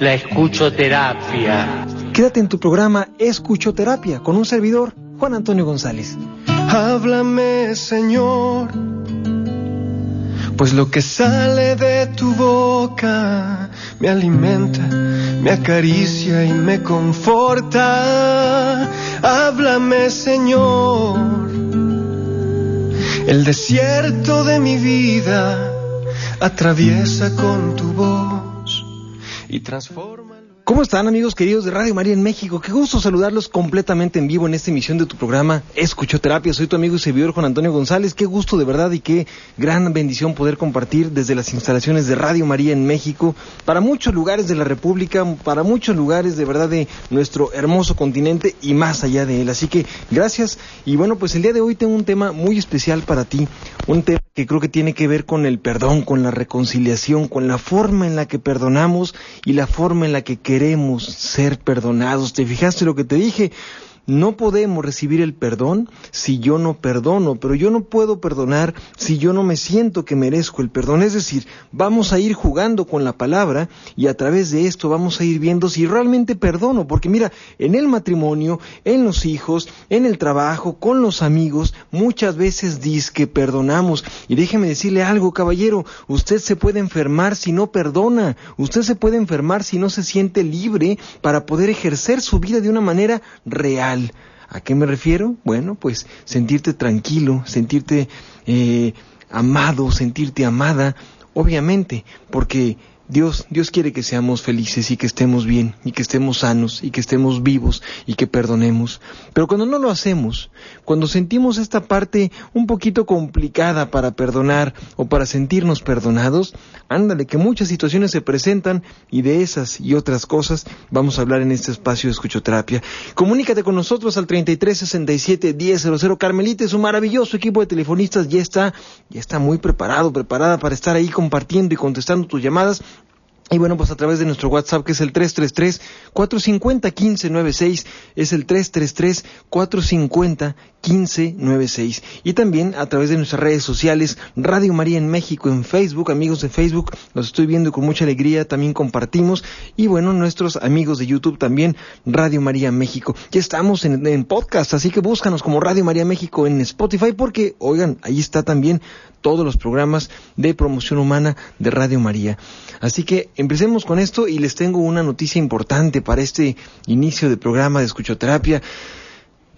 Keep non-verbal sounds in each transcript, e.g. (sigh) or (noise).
la escuchoterapia. Quédate en tu programa Escuchoterapia con un servidor, Juan Antonio González. Háblame, Señor, pues lo que sale de tu boca me alimenta, me acaricia y me conforta. Háblame, Señor, el desierto de mi vida atraviesa con tu voz y transforma. ¿Cómo están amigos queridos de Radio María en México? Qué gusto saludarlos completamente en vivo en esta emisión de tu programa Escuchoterapia. Soy tu amigo y servidor Juan Antonio González. Qué gusto de verdad y qué gran bendición poder compartir desde las instalaciones de Radio María en México para muchos lugares de la República, para muchos lugares de verdad de nuestro hermoso continente y más allá de él. Así que gracias y bueno, pues el día de hoy tengo un tema muy especial para ti, un tema que creo que tiene que ver con el perdón, con la reconciliación, con la forma en la que perdonamos y la forma en la que queremos ser perdonados. ¿Te fijaste lo que te dije? No podemos recibir el perdón si yo no perdono, pero yo no puedo perdonar si yo no me siento que merezco el perdón. Es decir, vamos a ir jugando con la palabra y a través de esto vamos a ir viendo si realmente perdono, porque mira, en el matrimonio, en los hijos, en el trabajo, con los amigos, muchas veces dice que perdonamos. Y déjeme decirle algo, caballero, usted se puede enfermar si no perdona, usted se puede enfermar si no se siente libre para poder ejercer su vida de una manera real. ¿A qué me refiero? Bueno, pues sentirte tranquilo, sentirte eh, amado, sentirte amada, obviamente, porque Dios, Dios quiere que seamos felices y que estemos bien y que estemos sanos y que estemos vivos y que perdonemos. Pero cuando no lo hacemos, cuando sentimos esta parte un poquito complicada para perdonar o para sentirnos perdonados, ándale que muchas situaciones se presentan y de esas y otras cosas vamos a hablar en este espacio de escuchoterapia. Comunícate con nosotros al 3367 1000. Carmelita y su maravilloso equipo de telefonistas ya está, ya está muy preparado, preparada para estar ahí compartiendo y contestando tus llamadas. Y bueno, pues a través de nuestro WhatsApp que es el 333-450-1596, es el 333-450-1596. Y también a través de nuestras redes sociales, Radio María en México en Facebook, amigos de Facebook, los estoy viendo con mucha alegría, también compartimos. Y bueno, nuestros amigos de YouTube también, Radio María México. Ya estamos en, en podcast, así que búscanos como Radio María México en Spotify porque, oigan, ahí está también todos los programas de promoción humana de Radio María. Así que empecemos con esto y les tengo una noticia importante para este inicio de programa de escuchoterapia.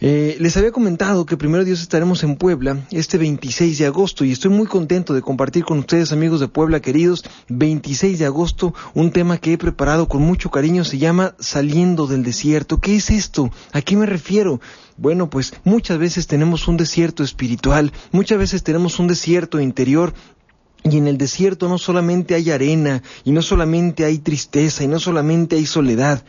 Eh, les había comentado que primero Dios estaremos en Puebla este 26 de agosto y estoy muy contento de compartir con ustedes amigos de Puebla queridos 26 de agosto un tema que he preparado con mucho cariño se llama Saliendo del desierto. ¿Qué es esto? ¿A qué me refiero? Bueno, pues muchas veces tenemos un desierto espiritual, muchas veces tenemos un desierto interior y en el desierto no solamente hay arena, y no solamente hay tristeza, y no solamente hay soledad.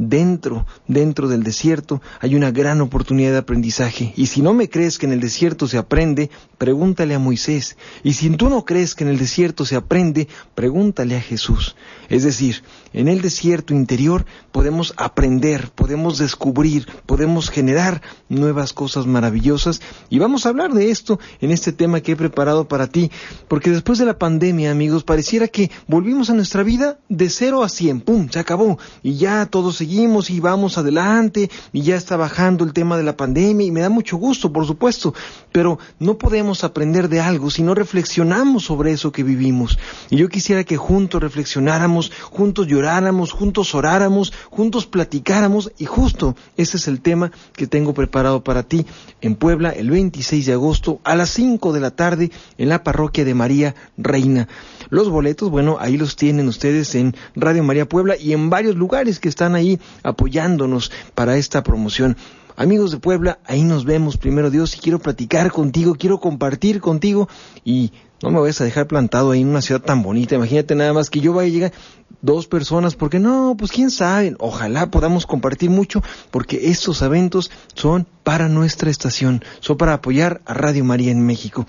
Dentro, dentro del desierto, hay una gran oportunidad de aprendizaje. Y si no me crees que en el desierto se aprende, pregúntale a Moisés. Y si tú no crees que en el desierto se aprende, pregúntale a Jesús. Es decir, en el desierto interior podemos aprender, podemos descubrir, podemos generar nuevas cosas maravillosas. Y vamos a hablar de esto en este tema que he preparado para ti. Porque después de la pandemia, amigos, pareciera que volvimos a nuestra vida de cero a cien. ¡Pum! Se acabó. Y ya todos seguimos y vamos adelante. Y ya está bajando el tema de la pandemia. Y me da mucho gusto, por supuesto. Pero no podemos aprender de algo si no reflexionamos sobre eso que vivimos. Y yo quisiera que juntos reflexionáramos, juntos lloráramos, juntos oráramos, juntos platicáramos. Y justo ese es el tema que tengo preparado para ti en Puebla el 26 de agosto a las 5 de la tarde en la parroquia de María Reina. Los boletos, bueno, ahí los tienen ustedes en Radio María Puebla y en varios lugares que están ahí apoyándonos para esta promoción. Amigos de Puebla, ahí nos vemos primero Dios y quiero platicar contigo, quiero compartir contigo y No me vayas a dejar plantado ahí en una ciudad tan bonita. Imagínate nada más que yo vaya a llegar dos personas, porque no, pues quién sabe. Ojalá podamos compartir mucho, porque estos eventos son para nuestra estación, son para apoyar a Radio María en México.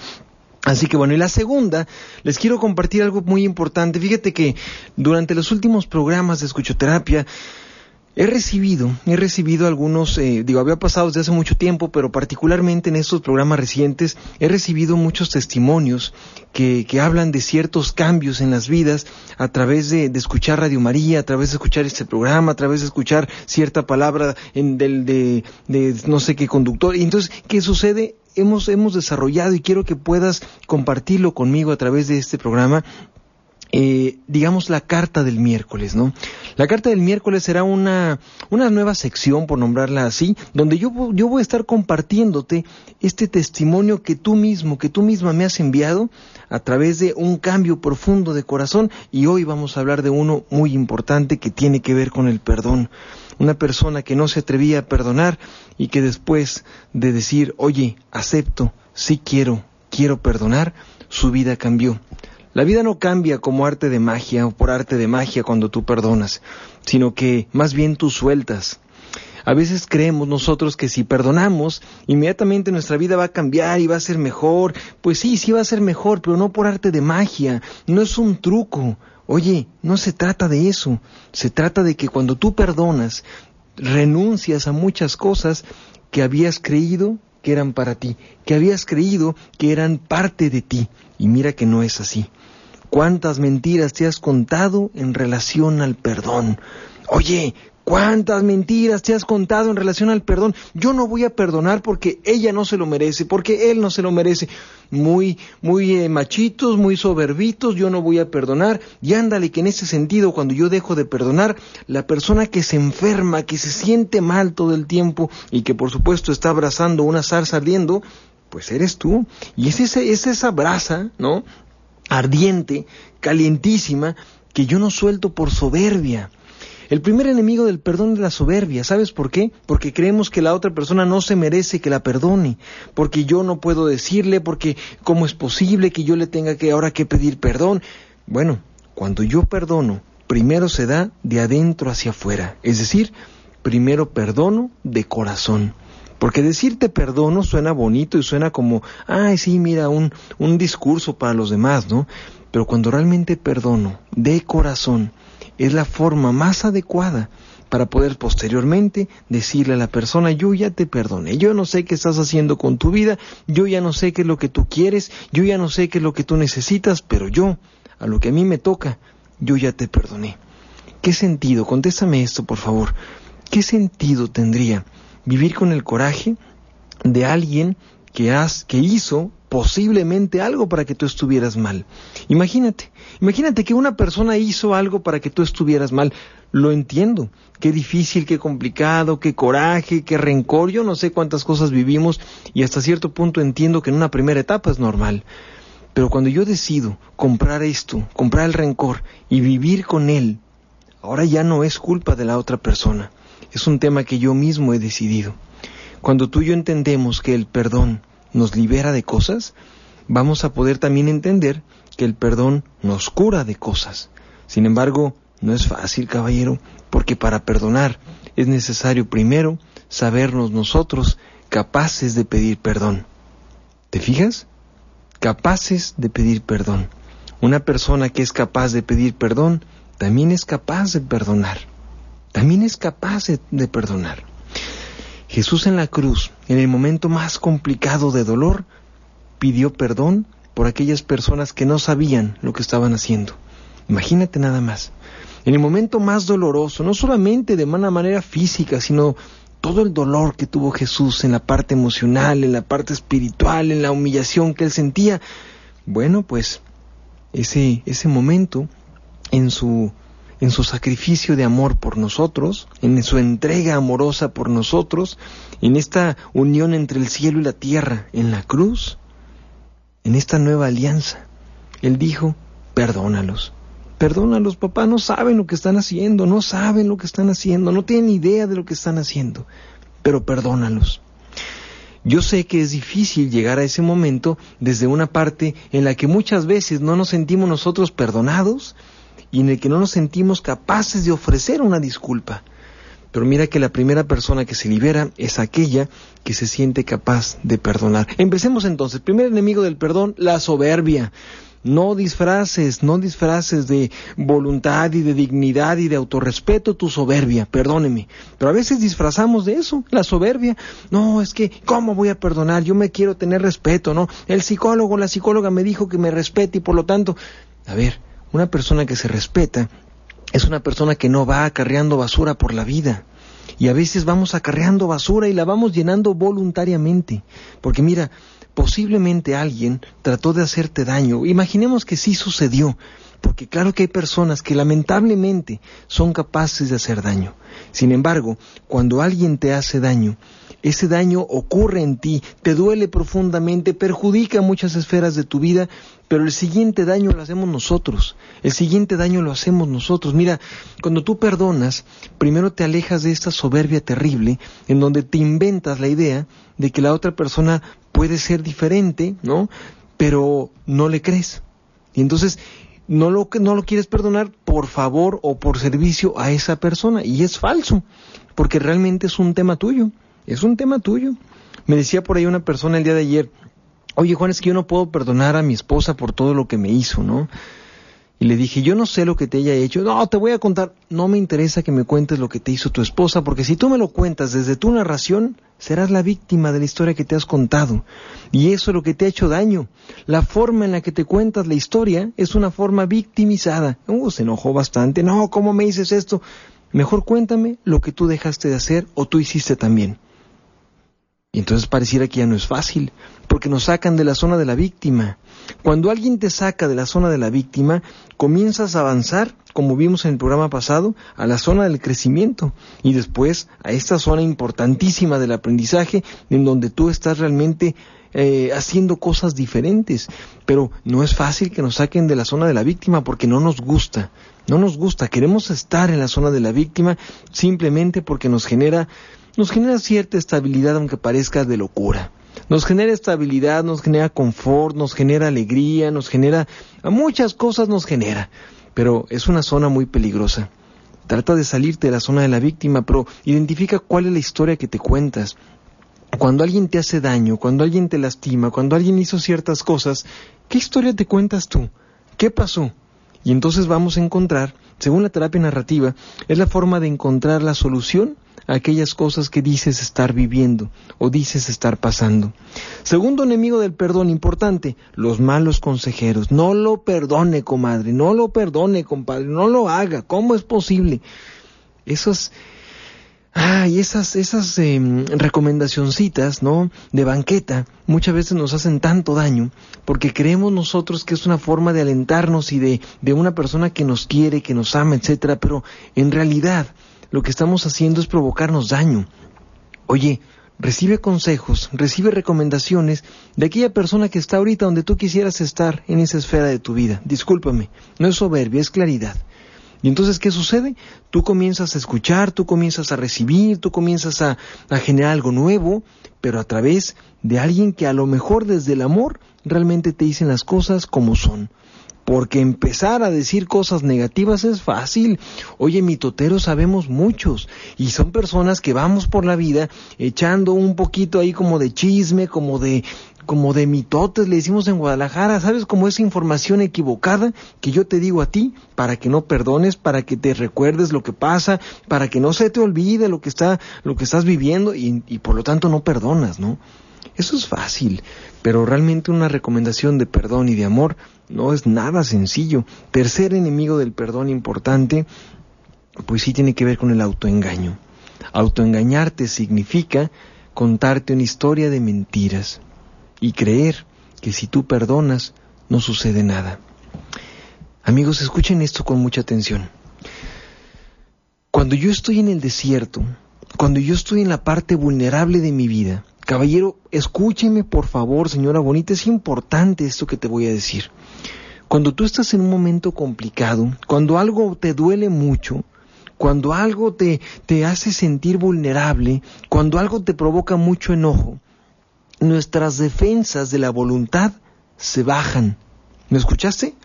Así que bueno, y la segunda, les quiero compartir algo muy importante. Fíjate que durante los últimos programas de escuchoterapia, He recibido, he recibido algunos, eh, digo, había pasado desde hace mucho tiempo, pero particularmente en estos programas recientes, he recibido muchos testimonios que, que hablan de ciertos cambios en las vidas a través de, escuchar Radio María, a través de escuchar este programa, a través de escuchar cierta palabra en, del, de, de no sé qué conductor. Y entonces, ¿qué sucede? Hemos, hemos desarrollado y quiero que puedas compartirlo conmigo a través de este programa eh, digamos, la carta del miércoles, ¿no? La carta del miércoles será una, una nueva sección, por nombrarla así, donde yo, yo voy a estar compartiéndote este testimonio que tú mismo, que tú misma me has enviado a través de un cambio profundo de corazón y hoy vamos a hablar de uno muy importante que tiene que ver con el perdón. Una persona que no se atrevía a perdonar y que después de decir, oye, acepto, sí quiero, quiero perdonar, su vida cambió. La vida no cambia como arte de magia o por arte de magia cuando tú perdonas, sino que más bien tú sueltas. A veces creemos nosotros que si perdonamos, inmediatamente nuestra vida va a cambiar y va a ser mejor. Pues sí, sí va a ser mejor, pero no por arte de magia, no es un truco. Oye, no se trata de eso, se trata de que cuando tú perdonas, renuncias a muchas cosas que habías creído que eran para ti, que habías creído que eran parte de ti. Y mira que no es así. ¿Cuántas mentiras te has contado en relación al perdón? Oye, ¿cuántas mentiras te has contado en relación al perdón? Yo no voy a perdonar porque ella no se lo merece, porque él no se lo merece. Muy, muy eh, machitos, muy soberbitos, yo no voy a perdonar. Y ándale que en ese sentido, cuando yo dejo de perdonar, la persona que se enferma, que se siente mal todo el tiempo y que por supuesto está abrazando una zarza ardiendo, pues eres tú. Y es, ese, es esa brasa, ¿no? ardiente, calientísima, que yo no suelto por soberbia. El primer enemigo del perdón es la soberbia. ¿Sabes por qué? Porque creemos que la otra persona no se merece que la perdone. Porque yo no puedo decirle, porque ¿cómo es posible que yo le tenga que ahora que pedir perdón? Bueno, cuando yo perdono, primero se da de adentro hacia afuera. Es decir, primero perdono de corazón. Porque decirte perdono suena bonito y suena como, ay, sí, mira, un, un discurso para los demás, ¿no? Pero cuando realmente perdono de corazón, es la forma más adecuada para poder posteriormente decirle a la persona, yo ya te perdoné, yo no sé qué estás haciendo con tu vida, yo ya no sé qué es lo que tú quieres, yo ya no sé qué es lo que tú necesitas, pero yo, a lo que a mí me toca, yo ya te perdoné. ¿Qué sentido? Contéstame esto, por favor. ¿Qué sentido tendría vivir con el coraje de alguien que, has, que hizo posiblemente algo para que tú estuvieras mal. Imagínate, imagínate que una persona hizo algo para que tú estuvieras mal. Lo entiendo. Qué difícil, qué complicado, qué coraje, qué rencor. Yo no sé cuántas cosas vivimos y hasta cierto punto entiendo que en una primera etapa es normal. Pero cuando yo decido comprar esto, comprar el rencor y vivir con él, ahora ya no es culpa de la otra persona es un tema que yo mismo he decidido. Cuando tú y yo entendemos que el perdón nos libera de cosas, vamos a poder también entender que el perdón nos cura de cosas. Sin embargo, no es fácil, caballero, porque para perdonar es necesario primero sabernos nosotros capaces de pedir perdón. ¿Te fijas? Capaces de pedir perdón. Una persona que es capaz de pedir perdón también es capaz de perdonar también es capaz de, perdonar. Jesús en la cruz, en el momento más complicado de dolor, pidió perdón por aquellas personas que no sabían lo que estaban haciendo. Imagínate nada más. En el momento más doloroso, no solamente de una manera física, sino todo el dolor que tuvo Jesús en la parte emocional, en la parte espiritual, en la humillación que él sentía. Bueno, pues ese, ese momento, en su en su sacrificio de amor por nosotros, en su entrega amorosa por nosotros, en esta unión entre el cielo y la tierra, en la cruz, en esta nueva alianza. Él dijo, perdónalos. Perdónalos, papá, no saben lo que están haciendo, no saben lo que están haciendo, no tienen idea de lo que están haciendo, pero perdónalos. Yo sé que es difícil llegar a ese momento desde una parte en la que muchas veces no nos sentimos nosotros perdonados y en el que no nos sentimos capaces de ofrecer una disculpa. Pero mira que la primera persona que se libera es aquella que se siente capaz de perdonar. Empecemos entonces. Primer enemigo del perdón, la soberbia. No disfraces, no disfraces de voluntad y de dignidad y de autorrespeto tu soberbia, perdóneme. Pero a veces disfrazamos de eso, la soberbia. No, es que, ¿cómo voy a perdonar? Yo me quiero tener respeto, ¿no? El psicólogo, la psicóloga me dijo que me respete y por lo tanto, a ver, una persona que se respeta es una persona que no va acarreando basura por la vida. Y a veces vamos acarreando basura y la vamos llenando voluntariamente. Porque mira, posiblemente alguien trató de hacerte daño. Imaginemos que sí sucedió, porque claro que hay personas que lamentablemente son capaces de hacer daño. Sin embargo, cuando alguien te hace daño, ese daño ocurre en ti, te duele profundamente, perjudica muchas esferas de tu vida, pero el siguiente daño lo hacemos nosotros, el siguiente daño lo hacemos nosotros. Mira, cuando tú perdonas, primero te alejas de esta soberbia terrible en donde te inventas la idea de que la otra persona puede ser diferente, ¿no? Pero no le crees. Y entonces no lo, no lo quieres perdonar por favor o por servicio a esa persona. Y es falso, porque realmente es un tema tuyo, es un tema tuyo. Me decía por ahí una persona el día de ayer, oye Juan, es que yo no puedo perdonar a mi esposa por todo lo que me hizo, ¿no? Y le dije, yo no sé lo que te haya hecho, no, te voy a contar, no me interesa que me cuentes lo que te hizo tu esposa, porque si tú me lo cuentas desde tu narración, serás la víctima de la historia que te has contado. Y eso es lo que te ha hecho daño. La forma en la que te cuentas la historia es una forma victimizada. Uh, se enojó bastante, no, ¿cómo me dices esto? Mejor cuéntame lo que tú dejaste de hacer o tú hiciste también. Y entonces pareciera que ya no es fácil, porque nos sacan de la zona de la víctima. Cuando alguien te saca de la zona de la víctima, comienzas a avanzar, como vimos en el programa pasado, a la zona del crecimiento y después a esta zona importantísima del aprendizaje en donde tú estás realmente eh, haciendo cosas diferentes. Pero no es fácil que nos saquen de la zona de la víctima porque no nos gusta. No nos gusta, queremos estar en la zona de la víctima simplemente porque nos genera nos genera cierta estabilidad aunque parezca de locura. Nos genera estabilidad, nos genera confort, nos genera alegría, nos genera... muchas cosas nos genera, pero es una zona muy peligrosa. Trata de salirte de la zona de la víctima, pero identifica cuál es la historia que te cuentas. Cuando alguien te hace daño, cuando alguien te lastima, cuando alguien hizo ciertas cosas, ¿qué historia te cuentas tú? ¿Qué pasó? Y entonces vamos a encontrar, según la terapia narrativa, es la forma de encontrar la solución aquellas cosas que dices estar viviendo o dices estar pasando. Segundo enemigo del perdón importante, los malos consejeros. No lo perdone, comadre, no lo perdone, compadre, no lo haga. ¿Cómo es posible? Esos, ay, esas, esas eh, recomendacioncitas, ¿no? De banqueta, muchas veces nos hacen tanto daño porque creemos nosotros que es una forma de alentarnos y de, de una persona que nos quiere, que nos ama, etcétera, pero en realidad lo que estamos haciendo es provocarnos daño. Oye, recibe consejos, recibe recomendaciones de aquella persona que está ahorita donde tú quisieras estar en esa esfera de tu vida. Discúlpame, no es soberbia, es claridad. Y entonces, ¿qué sucede? Tú comienzas a escuchar, tú comienzas a recibir, tú comienzas a, a, generar algo nuevo, pero a través de alguien que a lo mejor desde el amor realmente te dicen las cosas como son porque empezar a decir cosas negativas es fácil. Oye, mitoteros sabemos muchos y son personas que vamos por la vida echando un poquito ahí como de chisme, como de como de mitotes, le decimos en Guadalajara, ¿sabes? Como esa información equivocada que yo te digo a ti para que no perdones, para que te recuerdes lo que pasa, para que no se te olvide lo que está, lo que estás viviendo y, y por lo tanto no perdonas, ¿no? Eso es fácil, pero realmente una recomendación de perdón y de amor no es nada sencillo. Tercer enemigo del perdón importante, pues sí tiene que ver con el autoengaño. Autoengañarte significa contarte una historia de mentiras y creer que si tú perdonas no sucede nada. Amigos, escuchen esto con mucha atención. Cuando yo estoy en el desierto, cuando yo estoy en la parte vulnerable de mi vida, Caballero, escúcheme por favor, señora Bonita, es importante esto que te voy a decir. Cuando tú estás en un momento complicado, cuando algo te duele mucho, cuando algo te, te hace sentir vulnerable, cuando algo te provoca mucho enojo, nuestras defensas de la voluntad se bajan. ¿Me escuchaste?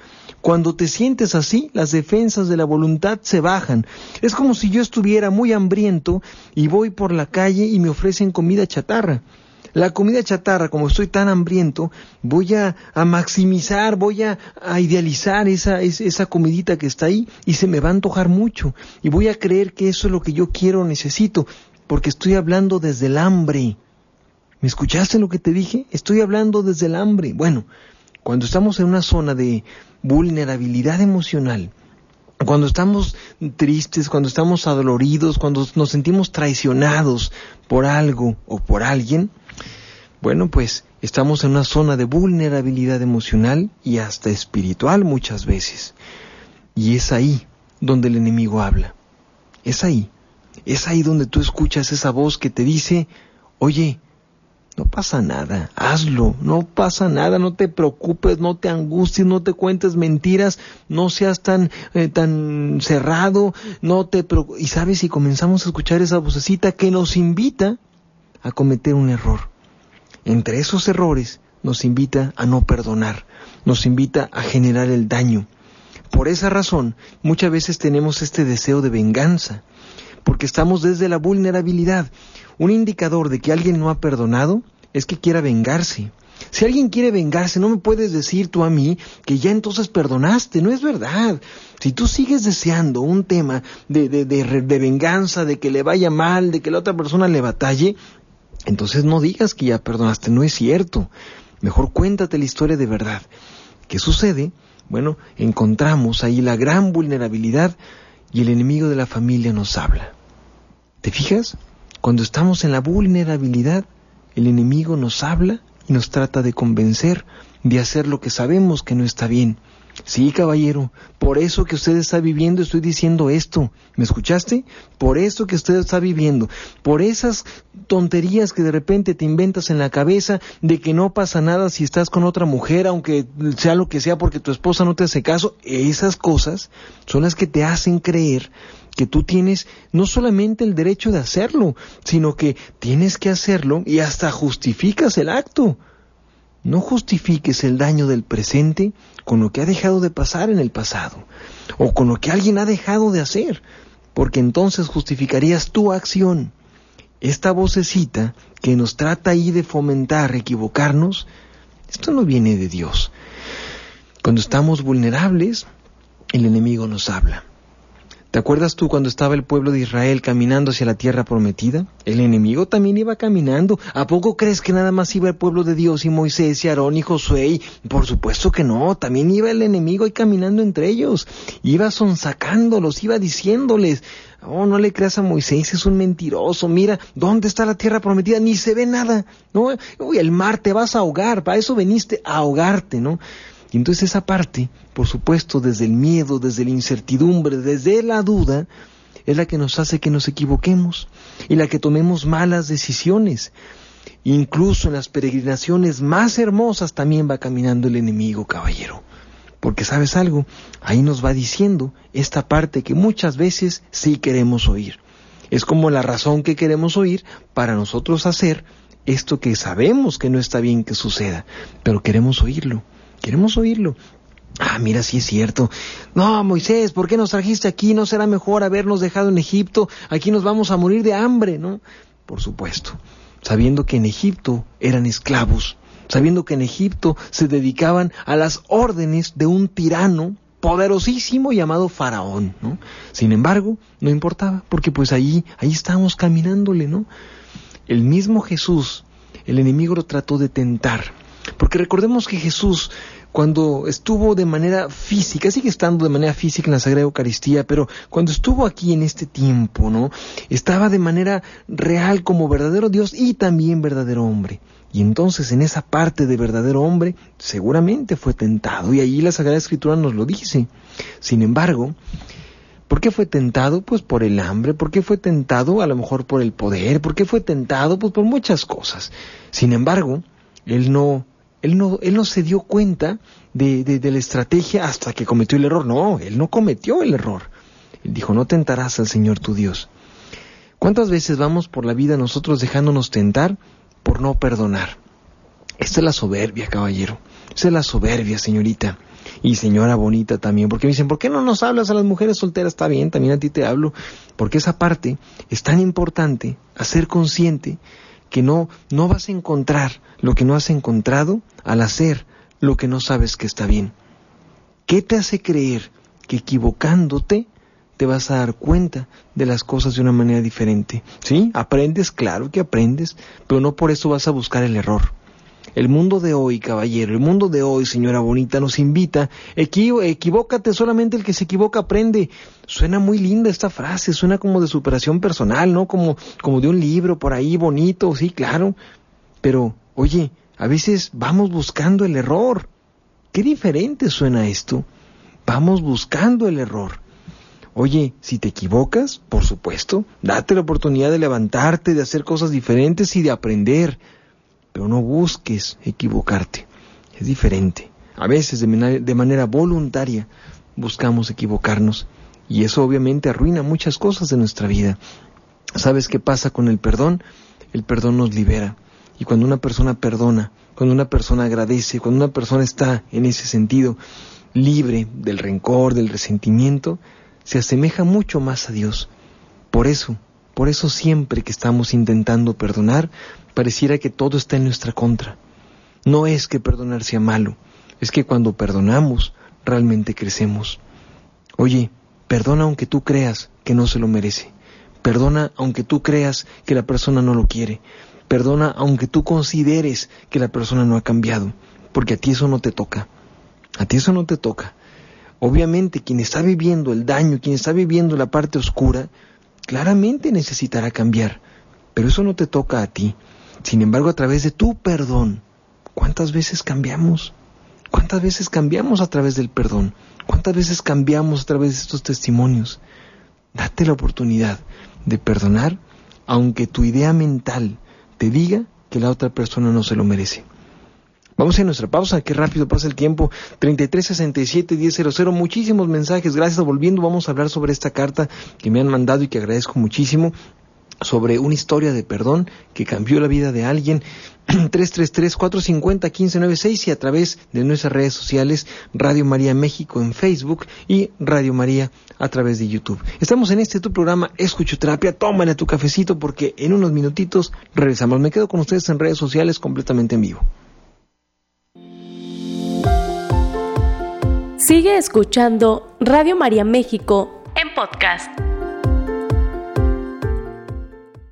Cuando te sientes así, las defensas de la voluntad se bajan. Es como si yo estuviera muy hambriento y voy por la calle y me ofrecen comida chatarra. La comida chatarra, como estoy tan hambriento, voy a, maximizar, voy a, idealizar esa, esa comidita que está ahí y se me va a antojar mucho. Y voy a creer que eso es lo que yo quiero necesito, porque estoy hablando desde el hambre. ¿Me escuchaste lo que te dije? Estoy hablando desde el hambre. Bueno, cuando estamos en una zona de vulnerabilidad emocional, cuando estamos tristes, cuando estamos adoloridos, cuando nos sentimos traicionados por algo o por alguien, bueno, pues estamos en una zona de vulnerabilidad emocional y hasta espiritual muchas veces. Y es ahí donde el enemigo habla. Es ahí. Es ahí donde tú escuchas esa voz que te dice, oye, no pasa nada, hazlo, no pasa nada, no te preocupes, no te angusties, no te cuentes mentiras, no seas tan, eh, tan cerrado, no te Y sabes, si comenzamos a escuchar esa vocecita que nos invita a cometer un error. Entre esos errores nos invita a no perdonar, nos invita a generar el daño. Por esa razón, muchas veces tenemos este deseo de venganza, porque estamos desde la vulnerabilidad. Un indicador de que alguien no ha perdonado es que quiera vengarse. Si alguien quiere vengarse, no me puedes decir tú a mí que ya entonces perdonaste, no es verdad. Si tú sigues deseando un tema de, de, de, de, venganza, de que le vaya mal, de que la otra persona le batalle, entonces no digas que ya perdonaste, no es cierto. Mejor cuéntate la historia de verdad. ¿Qué sucede? Bueno, encontramos ahí la gran vulnerabilidad y el enemigo de la familia nos habla. ¿Te fijas? Cuando estamos en la vulnerabilidad, el enemigo nos habla y nos trata de convencer de hacer lo que sabemos que no está bien. Sí, caballero, por eso que usted está viviendo estoy diciendo esto. ¿Me escuchaste? Por eso que usted está viviendo. Por esas tonterías que de repente te inventas en la cabeza de que no pasa nada si estás con otra mujer, aunque sea lo que sea porque tu esposa no te hace caso. Esas cosas son las que te hacen creer que tú tienes no solamente el derecho de hacerlo, sino que tienes que hacerlo y hasta justificas el acto. No justifiques el daño del presente con lo que ha dejado de pasar en el pasado o con lo que alguien ha dejado de hacer, porque entonces justificarías tu acción. Esta vocecita que nos trata ahí de fomentar equivocarnos, esto no viene de Dios. Cuando estamos vulnerables, el enemigo nos habla. ¿Te acuerdas tú cuando estaba el pueblo de Israel caminando hacia la tierra prometida? El enemigo también iba caminando. ¿A poco crees que nada más iba el pueblo de Dios y Moisés y Aarón y Josué? por supuesto que no, también iba el enemigo ahí caminando entre ellos. Iba sonsacándolos, iba diciéndoles, oh, no le creas a Moisés, es un mentiroso, mira, ¿dónde está la tierra prometida? Ni se ve nada, ¿no? Uy, el mar te vas a ahogar, para eso veniste a ahogarte, ¿no? Y entonces esa parte, por supuesto, desde el miedo, desde la incertidumbre, desde la duda, es la que nos hace que nos equivoquemos y la que tomemos malas decisiones. Incluso en las peregrinaciones más hermosas también va caminando el enemigo, caballero. Porque sabes algo, ahí nos va diciendo esta parte que muchas veces sí queremos oír. Es como la razón que queremos oír para nosotros hacer esto que sabemos que no está bien que suceda, pero queremos oírlo. Queremos oírlo. Ah, mira, sí es cierto. No, Moisés, ¿por qué nos trajiste aquí? ¿No será mejor habernos dejado en Egipto? Aquí nos vamos a morir de hambre, ¿no? Por supuesto, sabiendo que en Egipto eran esclavos, sabiendo que en Egipto se dedicaban a las órdenes de un tirano poderosísimo llamado Faraón, ¿no? Sin embargo, no importaba, porque pues allí, ahí estábamos caminándole, ¿no? El mismo Jesús, el enemigo lo trató de tentar, porque recordemos que Jesús, cuando estuvo de manera física, sigue estando de manera física en la Sagrada Eucaristía, pero cuando estuvo aquí en este tiempo, ¿no? Estaba de manera real como verdadero Dios y también verdadero hombre. Y entonces en esa parte de verdadero hombre seguramente fue tentado y allí la Sagrada Escritura nos lo dice. Sin embargo, ¿por qué fue tentado? Pues por el hambre, ¿por qué fue tentado? A lo mejor por el poder, ¿por qué fue tentado? Pues por muchas cosas. Sin embargo, él no él no, él no se dio cuenta de, de, la estrategia hasta que cometió el error. No, él no cometió el error. Él dijo, no tentarás al Señor tu Dios. ¿Cuántas veces vamos por la vida nosotros dejándonos tentar por no perdonar? Esta es la soberbia, caballero. Esta es la soberbia, señorita. Y señora bonita también, porque me dicen, ¿por qué no nos hablas a las mujeres solteras? Está bien, también a ti te hablo, porque esa parte es tan importante, a ser consciente, que no, no vas a encontrar lo que no has encontrado al hacer lo que no sabes que está bien. ¿Qué te hace creer que equivocándote te vas a dar cuenta de las cosas de una manera diferente? ¿Sí? Aprendes, claro que aprendes, pero no por eso vas a buscar el error. El mundo de hoy, caballero, el mundo de hoy, señora bonita, nos invita, equivócate, solamente el que se equivoca aprende. Suena muy linda esta frase, suena como de superación personal, ¿no? Como, como de un libro por ahí bonito, sí, claro. Pero, oye, a veces vamos buscando el error. Qué diferente suena esto. Vamos buscando el error. Oye, si te equivocas, por supuesto, date la oportunidad de levantarte, de hacer cosas diferentes y de aprender pero no busques equivocarte. Es diferente. A veces de manera, voluntaria buscamos equivocarnos y eso obviamente arruina muchas cosas de nuestra vida. ¿Sabes qué pasa con el perdón? El perdón nos libera. Y cuando una persona perdona, cuando una persona agradece, cuando una persona está en ese sentido libre del rencor, del resentimiento, se asemeja mucho más a Dios. Por eso, por eso siempre que estamos intentando perdonar, pareciera que todo está en nuestra contra. No es que perdonar sea malo, es que cuando perdonamos realmente crecemos. Oye, perdona aunque tú creas que no se lo merece. Perdona aunque tú creas que la persona no lo quiere. Perdona aunque tú consideres que la persona no ha cambiado, porque a ti eso no te toca. A ti eso no te toca. Obviamente quien está viviendo el daño, quien está viviendo la parte oscura, claramente necesitará cambiar, pero eso no te toca a ti. Sin embargo, a través de tu perdón, ¿cuántas veces cambiamos? ¿Cuántas veces cambiamos a través del perdón? ¿Cuántas veces cambiamos a través de estos testimonios? Date la oportunidad de perdonar, aunque tu idea mental te diga que la otra persona no se lo merece. Vamos a nuestra pausa, qué rápido pasa el tiempo. 3367-1000, muchísimos mensajes, gracias. Volviendo, vamos a hablar sobre esta carta que me han mandado y que agradezco muchísimo sobre una historia de perdón que cambió la vida de alguien. (clears throat) 333-450-1596 y a través de nuestras redes sociales Radio María México en Facebook y Radio María a través de YouTube. Estamos en este tu programa Escuchoterapia. Tómale tu cafecito porque en unos minutitos regresamos. Me quedo con ustedes en redes sociales completamente en vivo. Sigue escuchando Radio María México en podcast.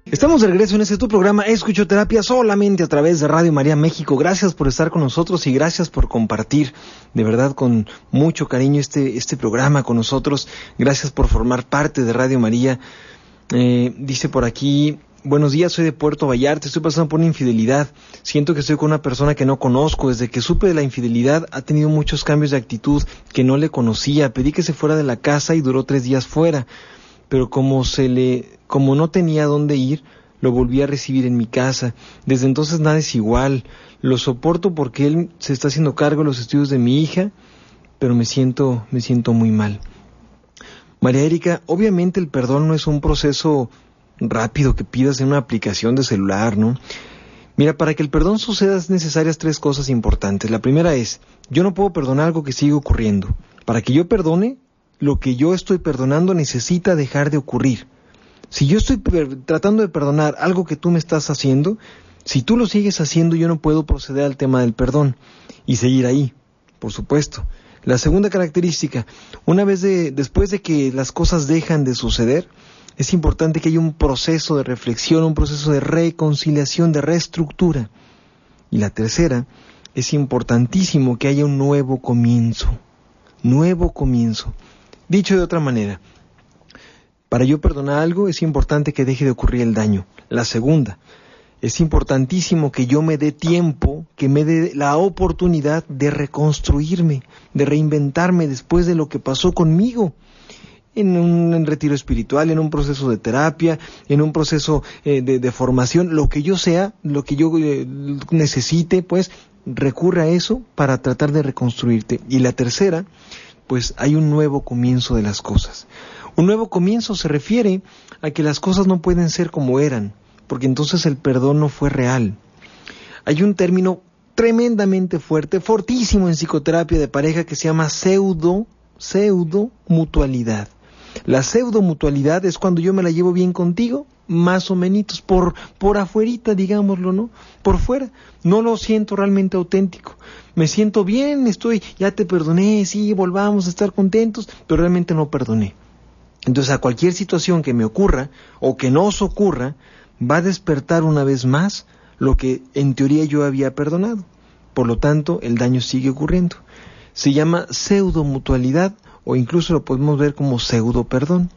Estamos de regreso en este tu programa Escuchoterapia solamente a través de Radio María México. Gracias por estar con nosotros y gracias por compartir de verdad con mucho cariño este, este programa con nosotros. Gracias por formar parte de Radio María. Eh, dice por aquí, buenos días, soy de Puerto Vallarta, estoy pasando por una infidelidad. Siento que estoy con una persona que no conozco. Desde que supe de la infidelidad ha tenido muchos cambios de actitud que no le conocía. Pedí que se fuera de la casa y duró tres días fuera pero como se le, como no tenía dónde ir, lo volví a recibir en mi casa. Desde entonces nada es igual. Lo soporto porque él se está haciendo cargo de los estudios de mi hija, pero me siento, me siento muy mal. María Erika, obviamente el perdón no es un proceso rápido que pidas en una aplicación de celular, ¿no? Mira, para que el perdón suceda es necesarias tres cosas importantes. La primera es, yo no puedo perdonar algo que sigue ocurriendo. Para que yo perdone, lo que yo estoy perdonando necesita dejar de ocurrir. Si yo estoy tratando de perdonar algo que tú me estás haciendo, si tú lo sigues haciendo, yo no puedo proceder al tema del perdón y seguir ahí, por supuesto. La segunda característica, una vez de, después de que las cosas dejan de suceder, es importante que haya un proceso de reflexión, un proceso de reconciliación, de reestructura. Y la tercera, es importantísimo que haya un nuevo comienzo, nuevo comienzo. Dicho de otra manera, para yo perdonar algo es importante que deje de ocurrir el daño. La segunda, es importantísimo que yo me dé tiempo, que me dé la oportunidad de reconstruirme, de reinventarme después de lo que pasó conmigo. En un retiro espiritual, en un proceso de terapia, en un proceso eh, de, formación, lo que yo sea, lo que yo eh, necesite, pues recurra a eso para tratar de reconstruirte. Y la tercera pues hay un nuevo comienzo de las cosas. Un nuevo comienzo se refiere a que las cosas no pueden ser como eran, porque entonces el perdón no fue real. Hay un término tremendamente fuerte, fortísimo en psicoterapia de pareja que se llama pseudo, pseudo mutualidad. La pseudo mutualidad es cuando yo me la llevo bien contigo, más o menos, por, por afuerita, digámoslo, ¿no? Por fuera. No lo siento realmente auténtico. Me siento bien, estoy, ya te perdoné, sí, volvamos a estar contentos, pero realmente no perdoné. Entonces a cualquier situación que me ocurra o que no os ocurra, va a despertar una vez más lo que en teoría yo había perdonado. Por lo tanto, el daño sigue ocurriendo. Se llama pseudo mutualidad o incluso lo podemos ver como pseudo perdón.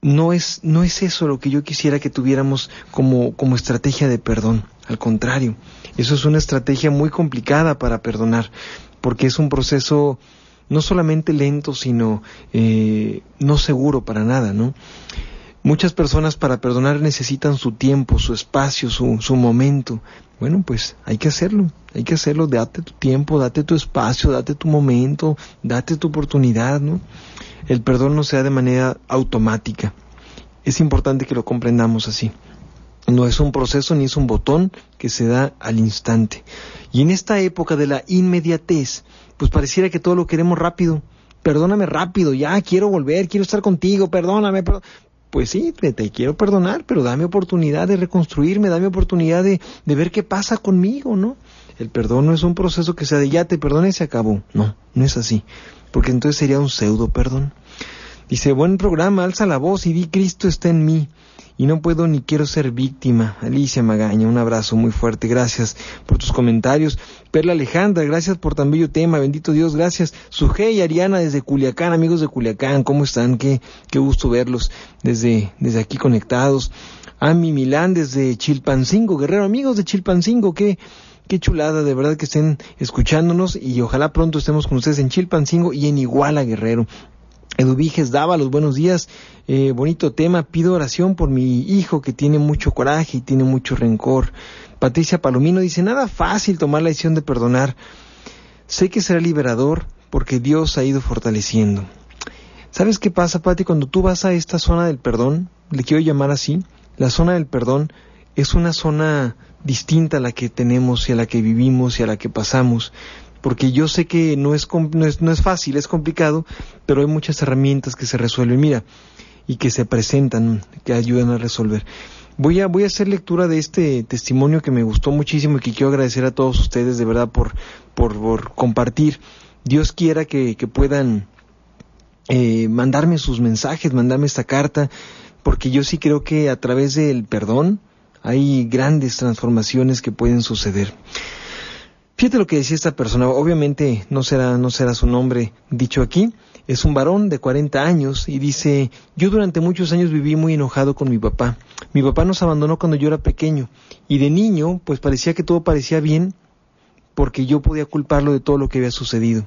No es, no es eso lo que yo quisiera que tuviéramos como, como estrategia de perdón. Al contrario, eso es una estrategia muy complicada para perdonar, porque es un proceso no solamente lento, sino eh, no seguro para nada, ¿no? Muchas personas para perdonar necesitan su tiempo, su espacio, su, su momento. Bueno, pues hay que hacerlo, hay que hacerlo, date tu tiempo, date tu espacio, date tu momento, date tu oportunidad, ¿no? El perdón no sea de manera automática. Es importante que lo comprendamos así. No es un proceso ni es un botón que se da al instante. Y en esta época de la inmediatez, pues pareciera que todo lo queremos rápido. Perdóname rápido, ya quiero volver, quiero estar contigo, perdóname pues sí, te, quiero perdonar, pero dame oportunidad de reconstruirme, dame oportunidad de, de, ver qué pasa conmigo, ¿no? El perdón no es un proceso que sea de ya te perdone y se acabó. No, no es así. Porque entonces sería un pseudo perdón. Dice, buen programa, alza la voz y di Cristo está en mí y no puedo ni quiero ser víctima. Alicia Magaña, un abrazo muy fuerte, gracias por tus comentarios. Perla Alejandra, gracias por tan bello tema, bendito Dios, gracias. Suje y Ariana desde Culiacán, amigos de Culiacán, ¿cómo están? Qué, qué gusto verlos desde, desde aquí conectados. Ami Milán desde Chilpancingo, Guerrero, amigos de Chilpancingo, qué, qué chulada, de verdad que estén escuchándonos y ojalá pronto estemos con ustedes en Chilpancingo y en Iguala, Guerrero. Eduviges daba los buenos días, eh, bonito tema, pido oración por mi hijo que tiene mucho coraje y tiene mucho rencor. Patricia Palomino dice, nada fácil tomar la decisión de perdonar. Sé que será liberador porque Dios ha ido fortaleciendo. ¿Sabes qué pasa, Pati? Cuando tú vas a esta zona del perdón, le quiero llamar así, la zona del perdón es una zona distinta a la que tenemos y a la que vivimos y a la que pasamos porque yo sé que no es, no es, no es fácil, es complicado, pero hay muchas herramientas que se resuelven, mira, y que se presentan, que ayudan a resolver. Voy a, voy a hacer lectura de este testimonio que me gustó muchísimo y que quiero agradecer a todos ustedes de verdad por, por, compartir. Dios quiera que, que puedan eh, mandarme sus mensajes, mandarme esta carta, porque yo sí creo que a través del perdón hay grandes transformaciones que pueden suceder. Fíjate lo que decía esta persona, obviamente no será, no será su nombre dicho aquí, es un varón de 40 años y dice, yo durante muchos años viví muy enojado con mi papá. Mi papá nos abandonó cuando yo era pequeño y de niño pues parecía que todo parecía bien porque yo podía culparlo de todo lo que había sucedido.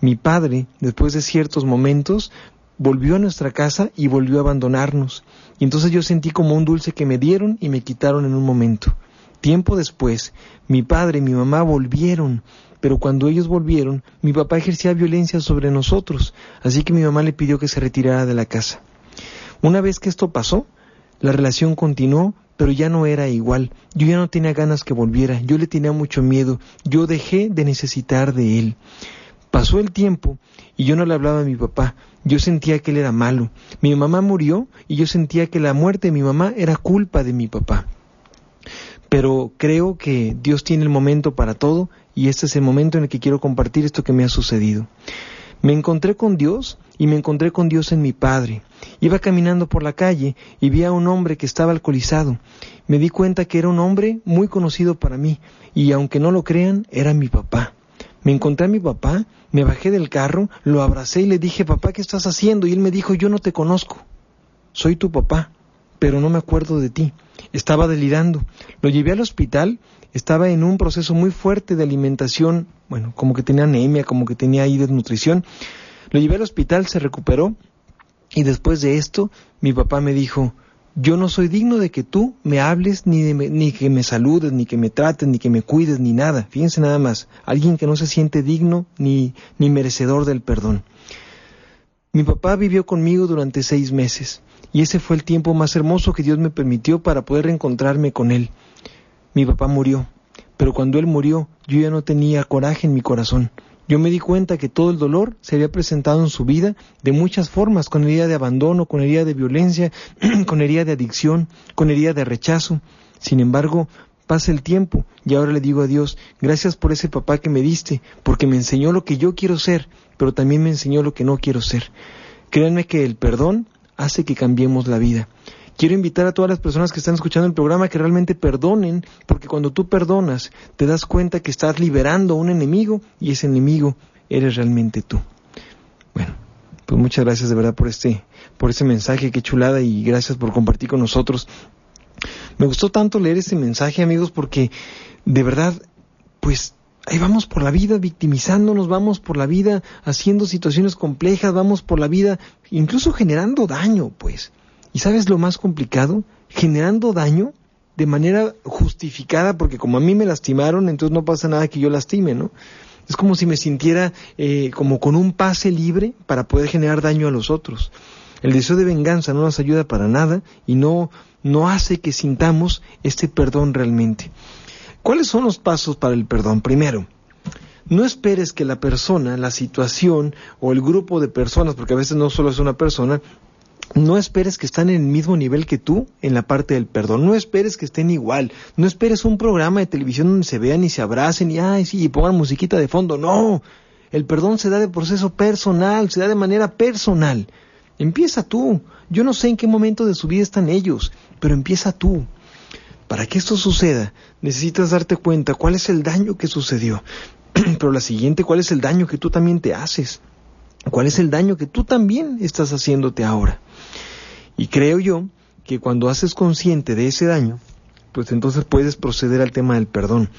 Mi padre, después de ciertos momentos, volvió a nuestra casa y volvió a abandonarnos. Y entonces yo sentí como un dulce que me dieron y me quitaron en un momento. Tiempo después, mi padre y mi mamá volvieron, pero cuando ellos volvieron, mi papá ejercía violencia sobre nosotros, así que mi mamá le pidió que se retirara de la casa. Una vez que esto pasó, la relación continuó, pero ya no era igual. Yo ya no tenía ganas que volviera, yo le tenía mucho miedo, yo dejé de necesitar de él. Pasó el tiempo y yo no le hablaba a mi papá, yo sentía que él era malo. Mi mamá murió y yo sentía que la muerte de mi mamá era culpa de mi papá pero creo que Dios tiene el momento para todo y este es el momento en el que quiero compartir esto que me ha sucedido. Me encontré con Dios y me encontré con Dios en mi Padre. Iba caminando por la calle y vi a un hombre que estaba alcoholizado. Me di cuenta que era un hombre muy conocido para mí y aunque no lo crean, era mi papá. Me encontré a mi papá, me bajé del carro, lo abracé y le dije, papá, ¿qué estás haciendo? Y él me dijo, yo no te conozco. Soy tu papá, pero no me acuerdo de ti estaba delirando. Lo llevé al hospital, estaba en un proceso muy fuerte de alimentación, bueno, como que tenía anemia, como que tenía ahí desnutrición. Lo llevé al hospital, se recuperó y después de esto mi papá me dijo, yo no soy digno de que tú me hables, ni, de ni que me saludes, ni que me trates, ni que me cuides, ni nada. Fíjense nada más, alguien que no se siente digno ni, ni merecedor del perdón. Mi papá vivió conmigo durante seis meses y ese fue el tiempo más hermoso que Dios me permitió para poder reencontrarme con Él. Mi papá murió, pero cuando él murió yo ya no tenía coraje en mi corazón. Yo me di cuenta que todo el dolor se había presentado en su vida de muchas formas, con herida de abandono, con herida de violencia, (clears throat) con herida de adicción, con herida de rechazo. Sin embargo, pasa el tiempo y ahora le digo a Dios, gracias por ese papá que me diste, porque me enseñó lo que yo quiero ser, pero también me enseñó lo que no quiero ser. Créanme que el perdón hace que cambiemos la vida. Quiero invitar a todas las personas que están escuchando el programa que realmente perdonen, porque cuando tú perdonas te das cuenta que estás liberando a un enemigo y ese enemigo eres realmente tú. Bueno, pues muchas gracias de verdad por este, por este mensaje, qué chulada y gracias por compartir con nosotros. Me gustó tanto leer este mensaje, amigos, porque de verdad, pues ahí vamos por la vida victimizándonos, vamos por la vida haciendo situaciones complejas, vamos por la vida incluso generando daño, pues. ¿Y sabes lo más complicado? Generando daño de manera justificada, porque como a mí me lastimaron, entonces no pasa nada que yo lastime, ¿no? Es como si me sintiera eh, como con un pase libre para poder generar daño a los otros. El deseo de venganza no nos ayuda para nada y no, no hace que sintamos este perdón realmente. ¿Cuáles son los pasos para el perdón? Primero, no esperes que la persona, la situación o el grupo de personas, porque a veces no solo es una persona, no esperes que estén en el mismo nivel que tú en la parte del perdón. No esperes que estén igual. No esperes un programa de televisión donde se vean y se abracen y, ay, sí, y pongan musiquita de fondo. No. El perdón se da de proceso personal, se da de manera personal. Empieza tú. Yo no sé en qué momento de su vida están ellos, pero empieza tú. Para que esto suceda, necesitas darte cuenta cuál es el daño que sucedió. (clears throat) pero la siguiente, cuál es el daño que tú también te haces. ¿Cuál es el daño que tú también estás haciéndote ahora? Y creo yo que cuando haces consciente de ese daño, pues entonces puedes proceder al tema del perdón.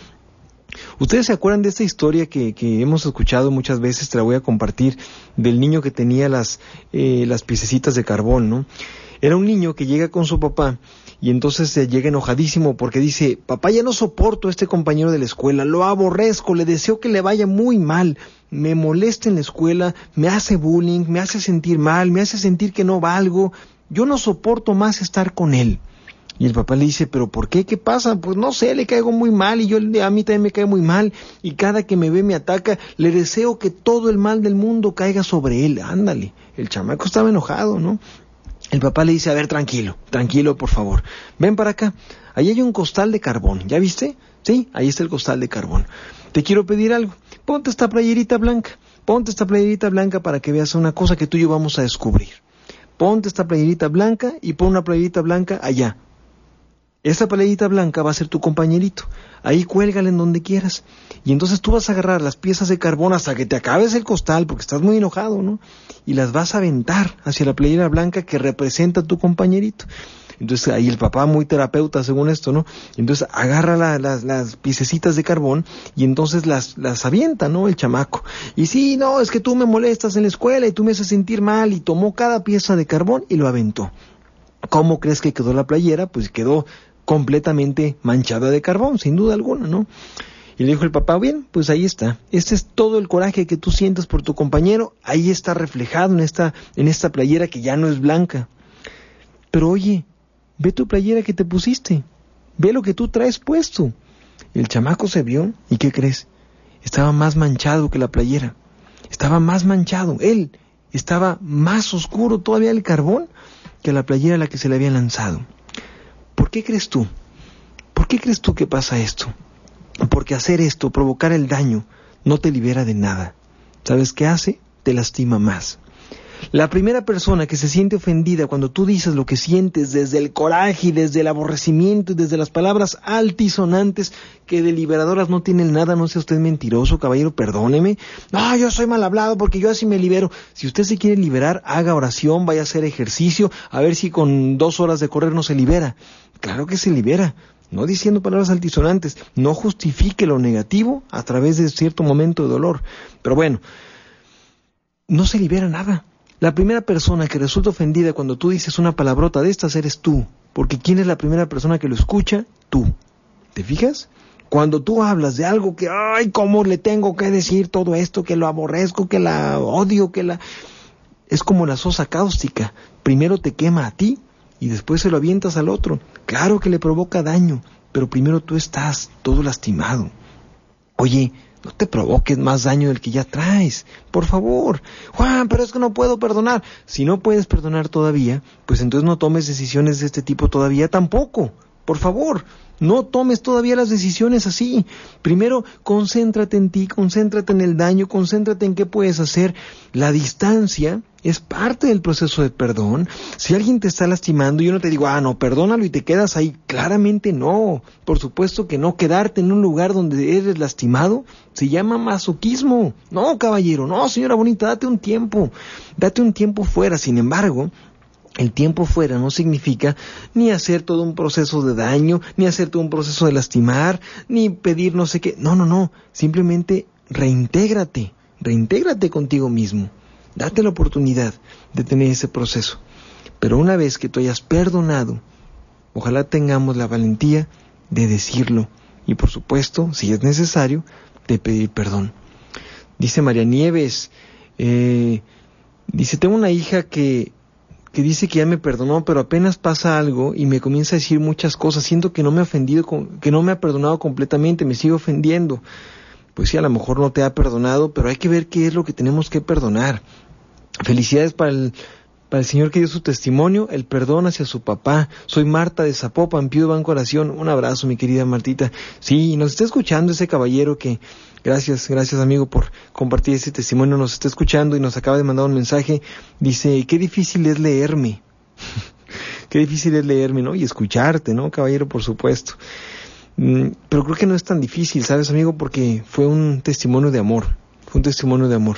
Ustedes se acuerdan de esta historia que, hemos escuchado muchas veces, te la voy a compartir, del niño que tenía las, eh, las piececitas de carbón, ¿no? Era un niño que llega con su papá y entonces se llega enojadísimo porque dice, papá ya no soporto a este compañero de la escuela, lo aborrezco, le deseo que le vaya muy mal, me molesta en la escuela, me hace bullying, me hace sentir mal, me hace sentir que no valgo, yo no soporto más estar con él. Y el papá le dice, pero ¿por qué? ¿Qué pasa? Pues no sé, le caigo muy mal y yo a mí también me cae muy mal y cada que me ve me ataca, le deseo que todo el mal del mundo caiga sobre él. Ándale, el chamaco estaba enojado, ¿no? El papá le dice, a ver, tranquilo, tranquilo, por favor. Ven para acá. Ahí hay un costal de carbón, ¿ya viste? Sí, ahí está el costal de carbón. Te quiero pedir algo. Ponte esta playerita blanca. Ponte esta playerita blanca para que veas una cosa que tú y yo vamos a descubrir ponte esta playerita blanca y pon una playerita blanca allá. Esa playerita blanca va a ser tu compañerito. Ahí cuélgala en donde quieras. Y entonces tú vas a agarrar las piezas de carbón hasta que te acabes el costal, porque estás muy enojado, ¿no? Y las vas a aventar hacia la playera blanca que representa a tu compañerito. Entonces ahí el papá muy terapeuta según esto, ¿no? Entonces agarra las, las piececitas de carbón y entonces las, las avienta, ¿no? El chamaco. Y sí, no, es que tú me molestas en la escuela y tú me haces sentir mal y tomó cada pieza de carbón y lo aventó. ¿Cómo crees que quedó la playera? Pues quedó completamente manchada de carbón, sin duda alguna, ¿no? Y le dijo el papá, bien, pues ahí está. Este es todo el coraje que tú sientes por tu compañero, ahí está reflejado en esta, en esta playera que ya no es blanca. Pero oye, ve tu playera que te pusiste, ve lo que tú traes puesto. El chamaco se vio y ¿qué crees? Estaba más manchado que la playera, estaba más manchado, él estaba más oscuro todavía el carbón que la playera a la que se le había lanzado. ¿Por qué crees tú? ¿Por qué crees tú que pasa esto? Porque hacer esto, provocar el daño, no te libera de nada. ¿Sabes qué hace? Te lastima más. La primera persona que se siente ofendida cuando tú dices lo que sientes desde el coraje y desde el aborrecimiento y desde las palabras altisonantes que deliberadoras no tienen nada, no sea usted mentiroso, caballero, perdóneme. No, yo soy mal hablado porque yo así me libero. Si usted se quiere liberar, haga oración, vaya a hacer ejercicio, a ver si con dos horas de correr no se libera. Claro que se libera no diciendo palabras altisonantes, no justifique lo negativo a través de cierto momento de dolor. Pero bueno, no se libera nada. La primera persona que resulta ofendida cuando tú dices una palabrota de estas eres tú, porque ¿quién es la primera persona que lo escucha? Tú. ¿Te fijas? Cuando tú hablas de algo que, ay, ¿cómo le tengo que decir todo esto? Que lo aborrezco, que la odio, que la... Es como la sosa cáustica. Primero te quema a ti y después se lo avientas al otro. Claro que le provoca daño, pero primero tú estás todo lastimado. Oye, no te provoques más daño del que ya traes. Por favor. Juan, pero es que no puedo perdonar. Si no puedes perdonar todavía, pues entonces no tomes decisiones de este tipo todavía tampoco. Por favor, no tomes todavía las decisiones así. Primero, concéntrate en ti, concéntrate en el daño, concéntrate en qué puedes hacer. La distancia es parte del proceso de perdón. Si alguien te está lastimando, yo no te digo, ah, no, perdónalo y te quedas ahí. Claramente no. Por supuesto que no. Quedarte en un lugar donde eres lastimado se llama masoquismo. No, caballero, no, señora bonita, date un tiempo. Date un tiempo fuera. Sin embargo, el tiempo fuera no significa ni hacer todo un proceso de daño, ni hacer todo un proceso de lastimar, ni pedir no sé qué. No, no, no. Simplemente reintégrate, reintégrate contigo mismo. Date la oportunidad de tener ese proceso. Pero una vez que tú hayas perdonado, ojalá tengamos la valentía de decirlo y por supuesto, si es necesario, de pedir perdón. Dice María Nieves, eh, dice, tengo una hija que que dice que ya me perdonó, pero apenas pasa algo y me comienza a decir muchas cosas, siento que no me ha ofendido, que no me ha perdonado completamente, me sigue ofendiendo. Pues sí, a lo mejor no te ha perdonado, pero hay que ver qué es lo que tenemos que perdonar. Felicidades para el, para el Señor que dio su testimonio, el perdón hacia su papá. Soy Marta de Zapopan, pido banco oración. Un abrazo, mi querida Martita. Sí, nos está escuchando ese caballero que, gracias, gracias amigo por compartir ese testimonio, nos está escuchando y nos acaba de mandar un mensaje. Dice, qué difícil es leerme. (laughs) qué difícil es leerme, ¿no? Y escucharte, ¿no, caballero? Por supuesto. Mm, pero creo que no es tan difícil, ¿sabes, amigo? Porque fue un testimonio de amor. Fue un testimonio de amor.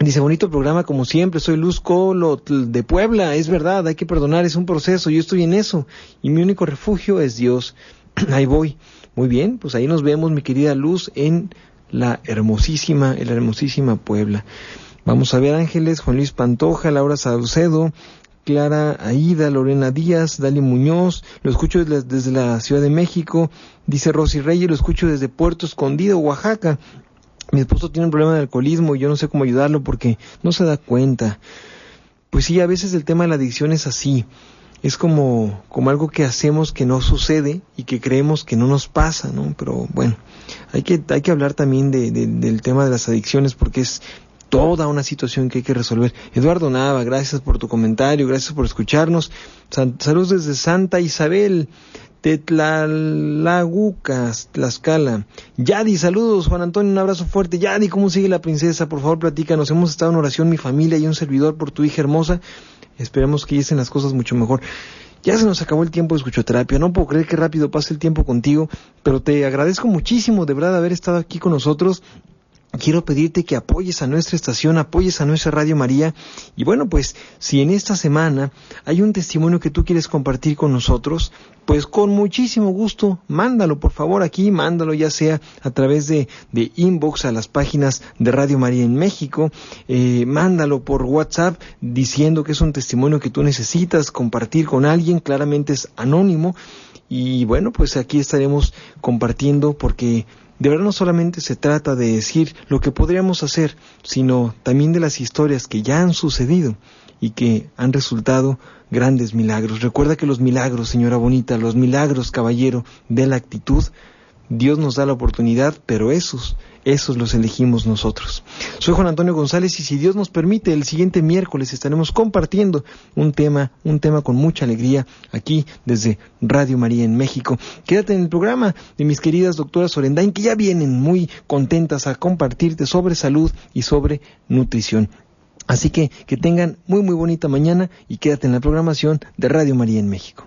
Dice, bonito programa como siempre, soy Luz Colo de Puebla, es verdad, hay que perdonar, es un proceso, yo estoy en eso y mi único refugio es Dios. (clears throat) ahí voy. Muy bien, pues ahí nos vemos, mi querida Luz, en la hermosísima, la hermosísima Puebla. Vamos a ver Ángeles, Juan Luis Pantoja, Laura Saucedo, Clara Aida, Lorena Díaz, Dali Muñoz, lo escucho desde, desde, la Ciudad de México, dice Rosy Reyes, lo escucho desde Puerto Escondido, Oaxaca, mi esposo tiene un problema de alcoholismo y yo no sé cómo ayudarlo porque no se da cuenta. Pues sí, a veces el tema de la adicción es así. Es como, como algo que hacemos que no sucede y que creemos que no nos pasa, ¿no? Pero bueno, hay que, hay que hablar también de, del tema de las adicciones porque es toda una situación que hay que resolver. Eduardo Nava, gracias por tu comentario, gracias por escucharnos. saludos desde Santa Isabel. Tetlalagucas, Tlaxcala. Yadi, saludos, Juan Antonio, un abrazo fuerte. Yadi, ¿cómo sigue la princesa? Por favor, platícanos. Hemos estado en oración, mi familia y un servidor por tu hija hermosa. Esperemos que lleguen las cosas mucho mejor. Ya se nos acabó el tiempo de escuchoterapia. No puedo creer que rápido pase el tiempo contigo, pero te agradezco muchísimo de verdad haber estado aquí con nosotros quiero pedirte que apoyes a nuestra estación, apoyes a nuestra Radio María. Y bueno, pues si en esta semana hay un testimonio que tú quieres compartir con nosotros, pues con muchísimo gusto, mándalo por favor aquí, mándalo ya sea a través de, de inbox a las páginas de Radio María en México, eh, mándalo por WhatsApp diciendo que es un testimonio que tú necesitas compartir con alguien, claramente es anónimo. Y bueno, pues aquí estaremos compartiendo porque de verdad no solamente se trata de decir lo que podríamos hacer, sino también de las historias que ya han sucedido y que han resultado grandes milagros. Recuerda que los milagros, señora bonita, los milagros, caballero, de la actitud, Dios nos da la oportunidad, pero esos, esos los elegimos nosotros. Soy Juan Antonio González y si Dios nos permite, el siguiente miércoles estaremos compartiendo un tema, un tema con mucha alegría aquí desde Radio María en México. Quédate en el programa de mis queridas doctoras Orendain que ya vienen muy contentas a compartirte sobre salud y sobre nutrición. Así que que tengan muy muy bonita mañana y quédate en la programación de Radio María en México.